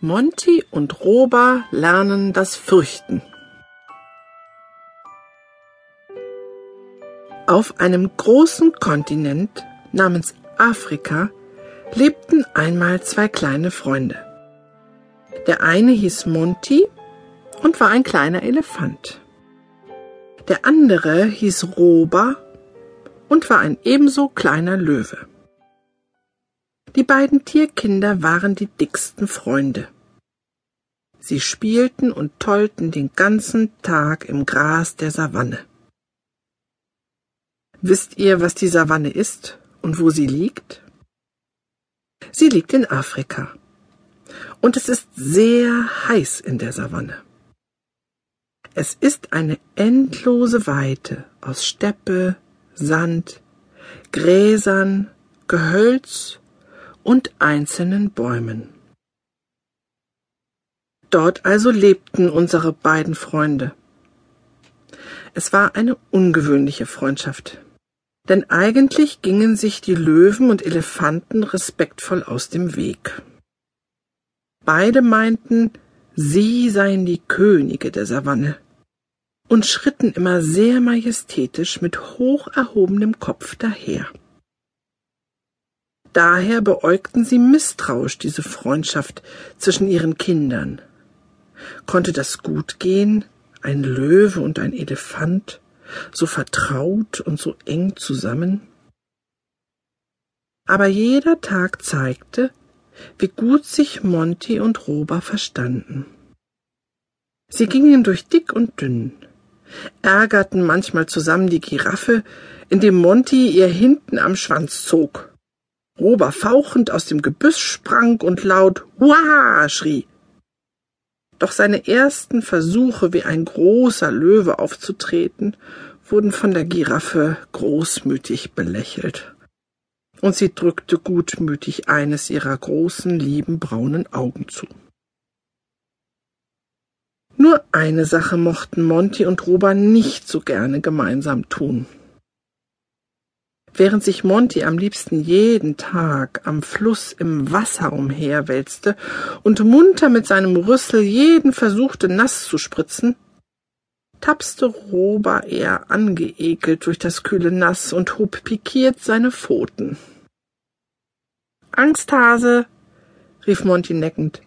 Monty und Roba lernen das Fürchten. Auf einem großen Kontinent namens Afrika lebten einmal zwei kleine Freunde. Der eine hieß Monty und war ein kleiner Elefant. Der andere hieß Roba und war ein ebenso kleiner Löwe. Die beiden Tierkinder waren die dicksten Freunde. Sie spielten und tollten den ganzen Tag im Gras der Savanne. Wisst ihr, was die Savanne ist und wo sie liegt? Sie liegt in Afrika. Und es ist sehr heiß in der Savanne. Es ist eine endlose Weite aus Steppe, Sand, Gräsern, Gehölz und einzelnen Bäumen. Dort also lebten unsere beiden Freunde. Es war eine ungewöhnliche Freundschaft, denn eigentlich gingen sich die Löwen und Elefanten respektvoll aus dem Weg. Beide meinten, sie seien die Könige der Savanne und schritten immer sehr majestätisch mit hoch erhobenem Kopf daher. Daher beäugten sie misstrauisch diese Freundschaft zwischen ihren Kindern. Konnte das gut gehen, ein Löwe und ein Elefant, so vertraut und so eng zusammen? Aber jeder Tag zeigte, wie gut sich Monty und Roba verstanden. Sie gingen durch dick und dünn, ärgerten manchmal zusammen die Giraffe, indem Monty ihr hinten am Schwanz zog Rober fauchend aus dem Gebüsch sprang und laut Hurra schrie. Doch seine ersten Versuche, wie ein großer Löwe aufzutreten, wurden von der Giraffe großmütig belächelt. Und sie drückte gutmütig eines ihrer großen, lieben braunen Augen zu. Nur eine Sache mochten Monty und Rober nicht so gerne gemeinsam tun. Während sich Monty am liebsten jeden Tag am Fluss im Wasser umherwälzte und munter mit seinem Rüssel jeden versuchte nass zu spritzen, tapste Roba eher angeekelt durch das kühle Nass und hob pikiert seine Pfoten. Angsthase, rief Monty neckend.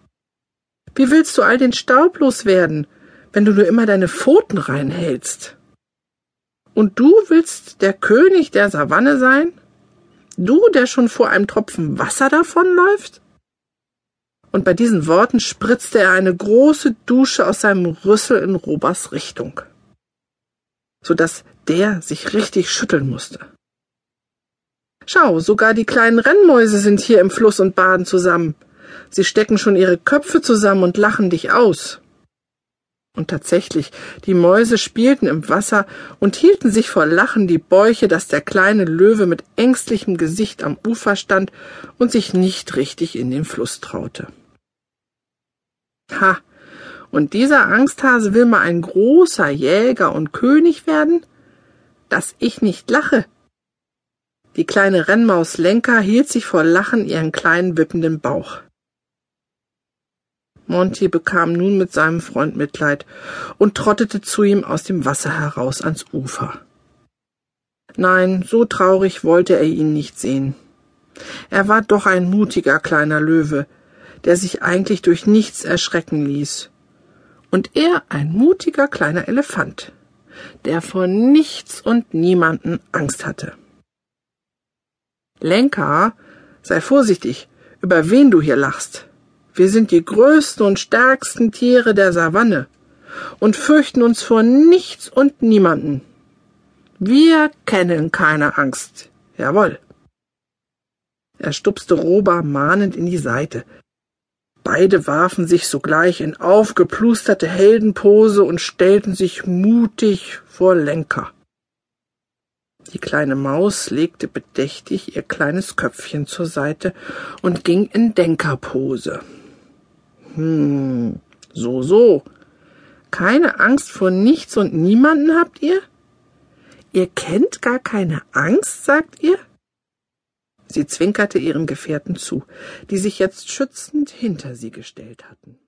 Wie willst du all den Staub loswerden, wenn du nur immer deine Pfoten reinhältst? Und du willst der König der Savanne sein? Du, der schon vor einem Tropfen Wasser davonläuft? Und bei diesen Worten spritzte er eine große Dusche aus seinem Rüssel in Robers Richtung, so dass der sich richtig schütteln musste. Schau, sogar die kleinen Rennmäuse sind hier im Fluss und baden zusammen. Sie stecken schon ihre Köpfe zusammen und lachen dich aus. Und tatsächlich, die Mäuse spielten im Wasser und hielten sich vor Lachen die Bäuche, dass der kleine Löwe mit ängstlichem Gesicht am Ufer stand und sich nicht richtig in den Fluss traute. Ha, und dieser Angsthase will mal ein großer Jäger und König werden? Dass ich nicht lache. Die kleine Rennmaus Lenka hielt sich vor Lachen ihren kleinen wippenden Bauch. Monty bekam nun mit seinem Freund Mitleid und trottete zu ihm aus dem Wasser heraus ans Ufer. Nein, so traurig wollte er ihn nicht sehen. Er war doch ein mutiger kleiner Löwe, der sich eigentlich durch nichts erschrecken ließ. Und er ein mutiger kleiner Elefant, der vor nichts und niemanden Angst hatte. Lenka, sei vorsichtig, über wen du hier lachst. Wir sind die größten und stärksten Tiere der Savanne und fürchten uns vor nichts und niemanden. Wir kennen keine Angst. Jawohl. Er stupste Roba mahnend in die Seite. Beide warfen sich sogleich in aufgeplusterte Heldenpose und stellten sich mutig vor Lenker. Die kleine Maus legte bedächtig ihr kleines Köpfchen zur Seite und ging in Denkerpose. Hm, so, so. Keine Angst vor nichts und niemanden habt ihr? Ihr kennt gar keine Angst, sagt ihr? Sie zwinkerte ihren Gefährten zu, die sich jetzt schützend hinter sie gestellt hatten.